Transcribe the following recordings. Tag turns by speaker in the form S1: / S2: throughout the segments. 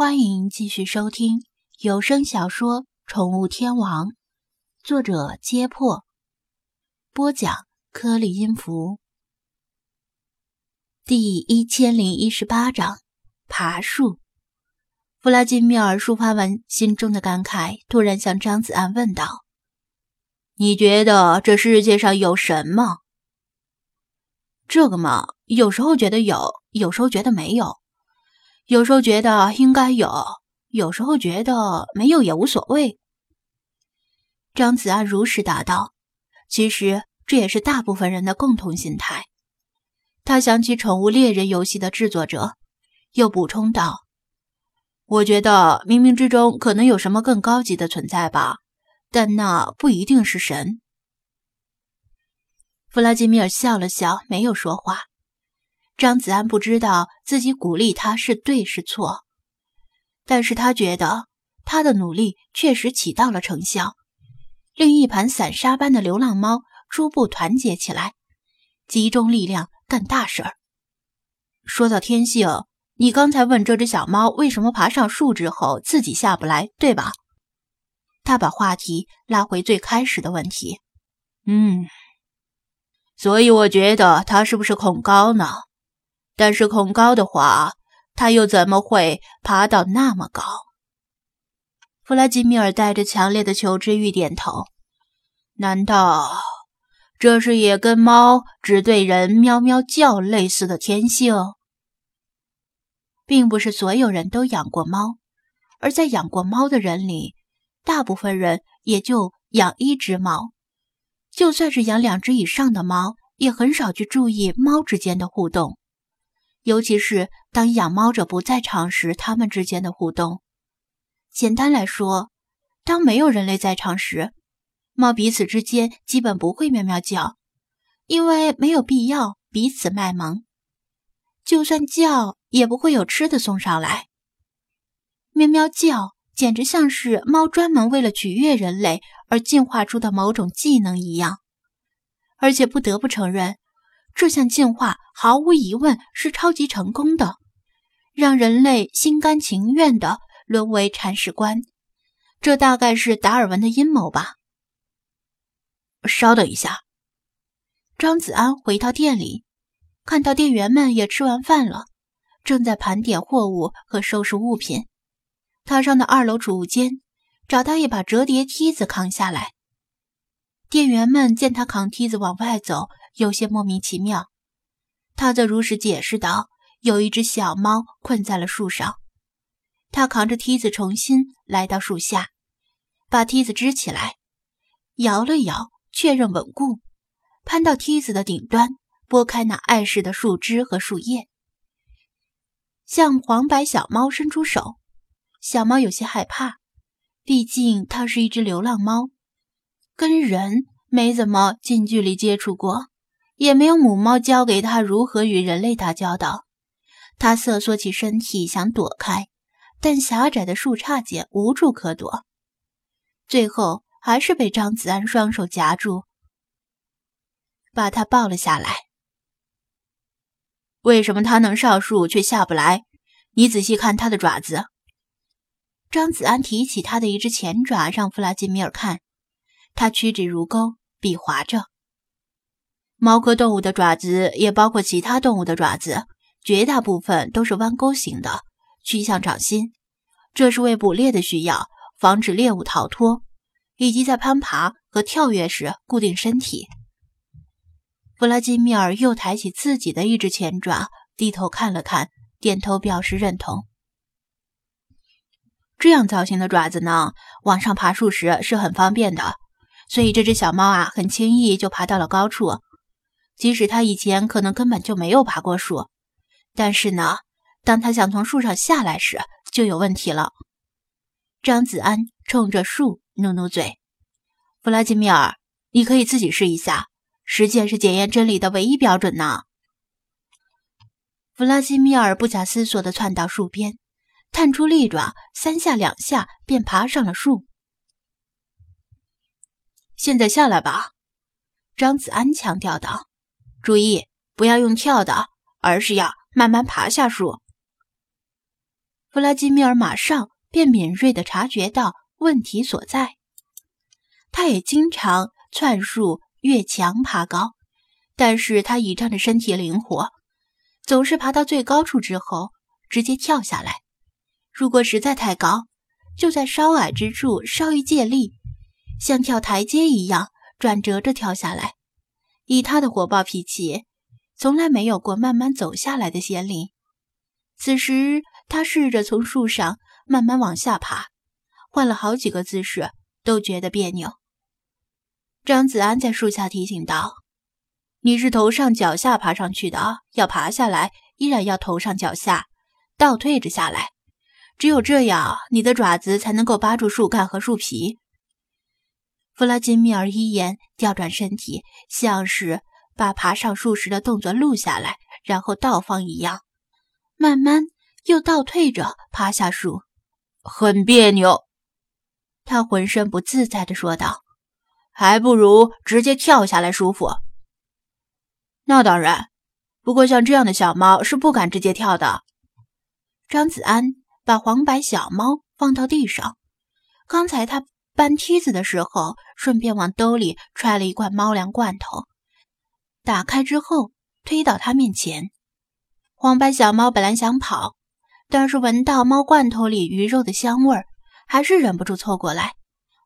S1: 欢迎继续收听有声小说《宠物天王》，作者：揭破，播讲：颗粒音符，第一千零一十八章：爬树。弗拉基米尔抒发完心中的感慨，突然向张子安问道：“
S2: 你觉得这世界上有神吗？”“
S1: 这个嘛，有时候觉得有，有时候觉得没有。”有时候觉得应该有，有时候觉得没有也无所谓。张子安如实答道：“其实这也是大部分人的共同心态。”他想起《宠物猎人》游戏的制作者，又补充道：“我觉得冥冥之中可能有什么更高级的存在吧，但那不一定是神。”弗拉基米尔笑了笑，没有说话。张子安不知道自己鼓励他是对是错，但是他觉得他的努力确实起到了成效，令一盘散沙般的流浪猫初步团结起来，集中力量干大事儿。说到天性，你刚才问这只小猫为什么爬上树之后自己下不来，对吧？他把话题拉回最开始的问题。
S2: 嗯，所以我觉得它是不是恐高呢？但是恐高的话，他又怎么会爬到那么高？
S1: 弗拉基米尔带着强烈的求知欲点头。
S2: 难道这是也跟猫只对人喵喵叫类似的天性？
S1: 并不是所有人都养过猫，而在养过猫的人里，大部分人也就养一只猫。就算是养两只以上的猫，也很少去注意猫之间的互动。尤其是当养猫者不在场时，它们之间的互动。简单来说，当没有人类在场时，猫彼此之间基本不会喵喵叫，因为没有必要彼此卖萌。就算叫，也不会有吃的送上来。喵喵叫简直像是猫专门为了取悦人类而进化出的某种技能一样，而且不得不承认。这项进化毫无疑问是超级成功的，让人类心甘情愿地沦为铲屎官。这大概是达尔文的阴谋吧？
S2: 稍等一下，
S1: 张子安回到店里，看到店员们也吃完饭了，正在盘点货物和收拾物品。他上到二楼储物间，找到一把折叠梯子扛下来。店员们见他扛梯子往外走。有些莫名其妙，他则如实解释道：“有一只小猫困在了树上，他扛着梯子重新来到树下，把梯子支起来，摇了摇，确认稳固，攀到梯子的顶端，拨开那碍事的树枝和树叶，向黄白小猫伸出手。小猫有些害怕，毕竟它是一只流浪猫，跟人没怎么近距离接触过。”也没有母猫教给他如何与人类打交道，他瑟缩起身体想躲开，但狭窄的树杈间无处可躲，最后还是被张子安双手夹住，把他抱了下来。
S2: 为什么他能上树却下不来？你仔细看他的爪子。
S1: 张子安提起他的一只前爪让弗拉基米尔看，他屈指如钩，比划着。猫科动物的爪子也包括其他动物的爪子，绝大部分都是弯钩形的，趋向掌心。这是为捕猎的需要，防止猎物逃脱，以及在攀爬和跳跃时固定身体。弗拉基米尔又抬起自己的一只前爪，低头看了看，点头表示认同。这样造型的爪子呢，往上爬树时是很方便的，所以这只小猫啊，很轻易就爬到了高处。即使他以前可能根本就没有爬过树，但是呢，当他想从树上下来时，就有问题了。张子安冲着树努努嘴：“弗拉基米尔，你可以自己试一下，实践是检验真理的唯一标准呢。”弗拉基米尔不假思索地窜到树边，探出利爪，三下两下便爬上了树。
S2: 现在下来吧，
S1: 张子安强调道。注意，不要用跳的，而是要慢慢爬下树。弗拉基米尔马上便敏锐地察觉到问题所在。他也经常窜树、越墙、爬高，但是他倚仗着身体灵活，总是爬到最高处之后直接跳下来。如果实在太高，就在稍矮之处稍一借力，像跳台阶一样转折着跳下来。以他的火爆脾气，从来没有过慢慢走下来的先例。此时，他试着从树上慢慢往下爬，换了好几个姿势，都觉得别扭。张子安在树下提醒道：“你是头上脚下爬上去的，要爬下来依然要头上脚下，倒退着下来。只有这样，你的爪子才能够扒住树干和树皮。”弗拉基米尔一眼调转身体，像是把爬上树时的动作录下来，然后倒放一样，慢慢又倒退着爬下树。
S2: 很别扭，
S1: 他浑身不自在地说道。
S2: 还不如直接跳下来舒服。
S1: 那当然，不过像这样的小猫是不敢直接跳的。张子安把黄白小猫放到地上，刚才他搬梯子的时候，顺便往兜里揣了一罐猫粮罐头，打开之后推到他面前。黄白小猫本来想跑，但是闻到猫罐头里鱼肉的香味儿，还是忍不住凑过来，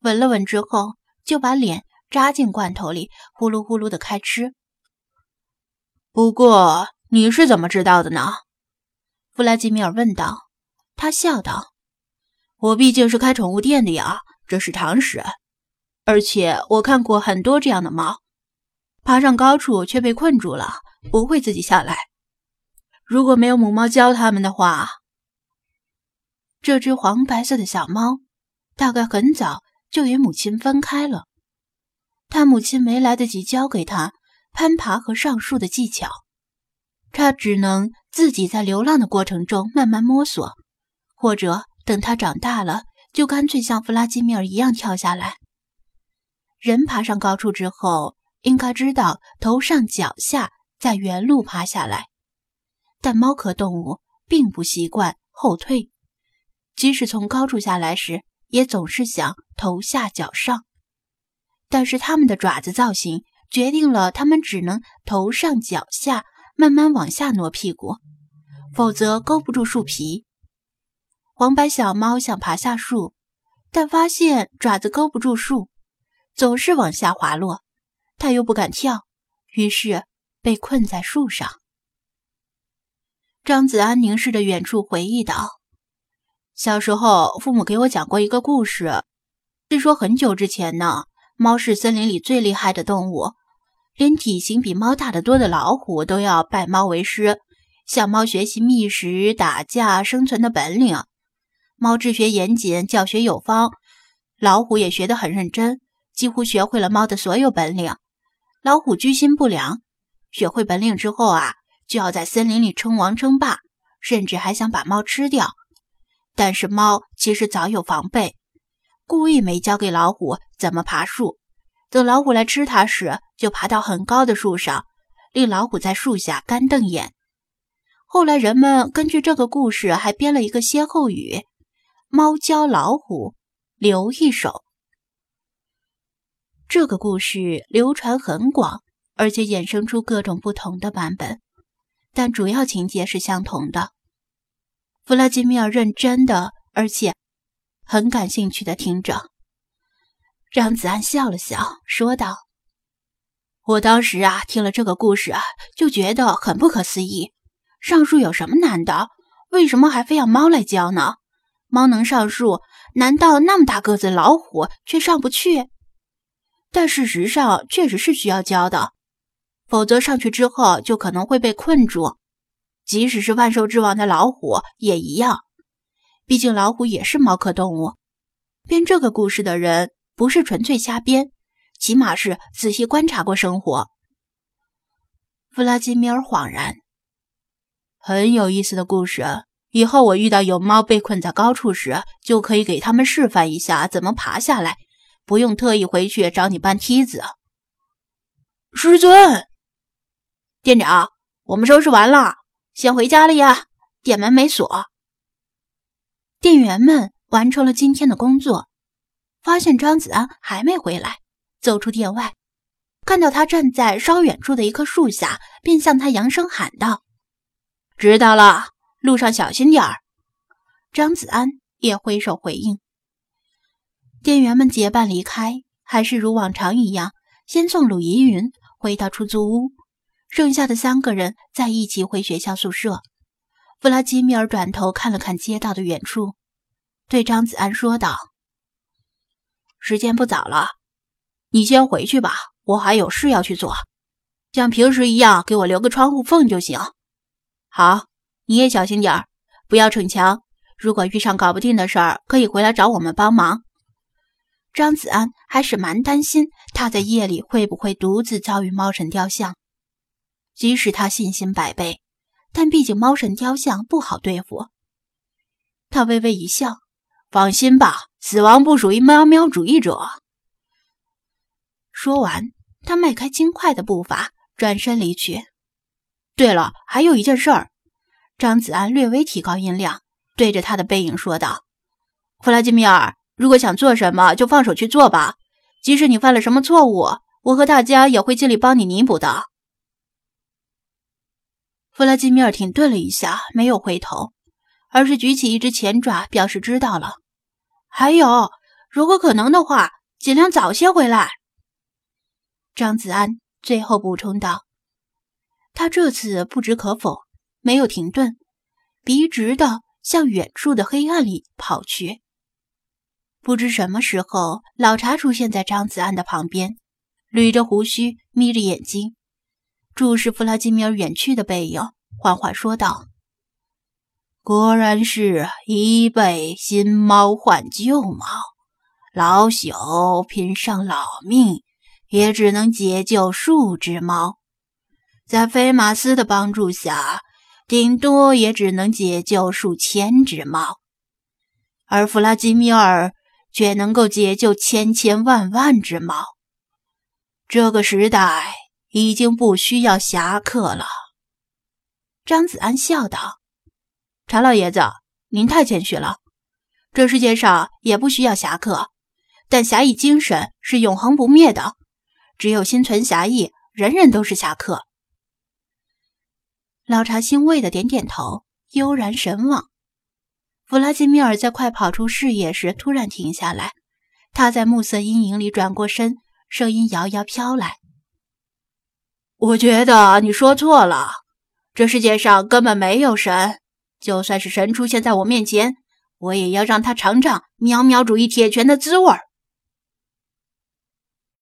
S1: 闻了闻之后。就把脸扎进罐头里，呼噜呼噜的开吃。
S2: 不过你是怎么知道的呢？
S1: 弗拉基米尔问道。他笑道：“
S2: 我毕竟是开宠物店的呀，这是常识。而且我看过很多这样的猫，爬上高处却被困住了，不会自己下来。如果没有母猫教它们的话，
S1: 这只黄白色的小猫大概很早。”就与母亲分开了，他母亲没来得及教给他攀爬和上树的技巧，他只能自己在流浪的过程中慢慢摸索，或者等他长大了，就干脆像弗拉基米尔一样跳下来。人爬上高处之后，应该知道头上脚下在原路爬下来，但猫科动物并不习惯后退，即使从高处下来时。也总是想头下脚上，但是它们的爪子造型决定了它们只能头上脚下慢慢往下挪屁股，否则勾不住树皮。黄白小猫想爬下树，但发现爪子勾不住树，总是往下滑落。它又不敢跳，于是被困在树上。张子安凝视着远处，回忆道。小时候，父母给我讲过一个故事，是说很久之前呢，猫是森林里最厉害的动物，连体型比猫大得多的老虎都要拜猫为师，向猫学习觅食、打架、生存的本领。猫治学严谨，教学有方，老虎也学得很认真，几乎学会了猫的所有本领。老虎居心不良，学会本领之后啊，就要在森林里称王称霸，甚至还想把猫吃掉。但是猫其实早有防备，故意没教给老虎怎么爬树。等老虎来吃它时，就爬到很高的树上，令老虎在树下干瞪眼。后来人们根据这个故事还编了一个歇后语：“猫教老虎留一手。”这个故事流传很广，而且衍生出各种不同的版本，但主要情节是相同的。弗拉基米尔认真的，而且很感兴趣的听着。张子安笑了笑，说道：“我当时啊，听了这个故事啊，就觉得很不可思议。上树有什么难的？为什么还非要猫来教呢？猫能上树，难道那么大个子老虎却上不去？但事实上，确实是需要教的，否则上去之后就可能会被困住。”即使是万兽之王的老虎也一样，毕竟老虎也是猫科动物。编这个故事的人不是纯粹瞎编，起码是仔细观察过生活。弗拉基米尔恍然，很有意思的故事。以后我遇到有猫被困在高处时，就可以给他们示范一下怎么爬下来，不用特意回去找你搬梯子。
S2: 师尊，
S3: 店长，我们收拾完了。先回家了呀，店门没锁。
S1: 店员们完成了今天的工作，发现张子安还没回来，走出店外，看到他站在稍远处的一棵树下，便向他扬声喊道：“
S2: 知道了，路上小心点儿。”
S1: 张子安也挥手回应。店员们结伴离开，还是如往常一样，先送鲁依云回到出租屋，剩下的三个人再一起回学校宿舍。弗拉基米尔转头看了看街道的远处，对张子安说道：“
S2: 时间不早了，你先回去吧，我还有事要去做。像平时一样，给我留个窗户缝就行。好，你也小心点儿，不要逞强。如果遇上搞不定的事儿，可以回来找我们帮忙。”
S1: 张子安还是蛮担心他在夜里会不会独自遭遇猫神雕像，即使他信心百倍。但毕竟猫神雕像不好对付，他微微一笑：“
S2: 放心吧，死亡不属于喵喵主义者。”
S1: 说完，他迈开轻快的步伐，转身离去。
S2: 对了，还有一件事儿，
S1: 张子安略微提高音量，对着他的背影说道：“
S2: 弗拉基米尔，如果想做什么，就放手去做吧。即使你犯了什么错误，我和大家也会尽力帮你弥补的。”
S1: 弗拉基米尔停顿了一下，没有回头，而是举起一只前爪，表示知道了。
S2: 还有，如果可能的话，尽量早些回来。
S1: 张子安最后补充道。他这次不知可否，没有停顿，笔直的向远处的黑暗里跑去。不知什么时候，老查出现在张子安的旁边，捋着胡须，眯着眼睛。注视弗拉基米尔远去的背影，缓缓说道：“
S3: 果然是一辈新猫换旧猫，老朽拼上老命，也只能解救数只猫。在菲马斯的帮助下，顶多也只能解救数千只猫，而弗拉基米尔却能够解救千千万万只猫。这个时代。”已经不需要侠客了，
S1: 张子安笑道：“
S2: 查老爷子，您太谦虚了。这世界上也不需要侠客，但侠义精神是永恒不灭的。只有心存侠义，人人都是侠客。”
S1: 老查欣慰的点点头，悠然神往。弗拉基米尔在快跑出视野时突然停下来，他在暮色阴影里转过身，声音遥遥飘来。
S2: 我觉得你说错了，这世界上根本没有神。就算是神出现在我面前，我也要让他尝尝喵喵主义铁拳的滋味儿。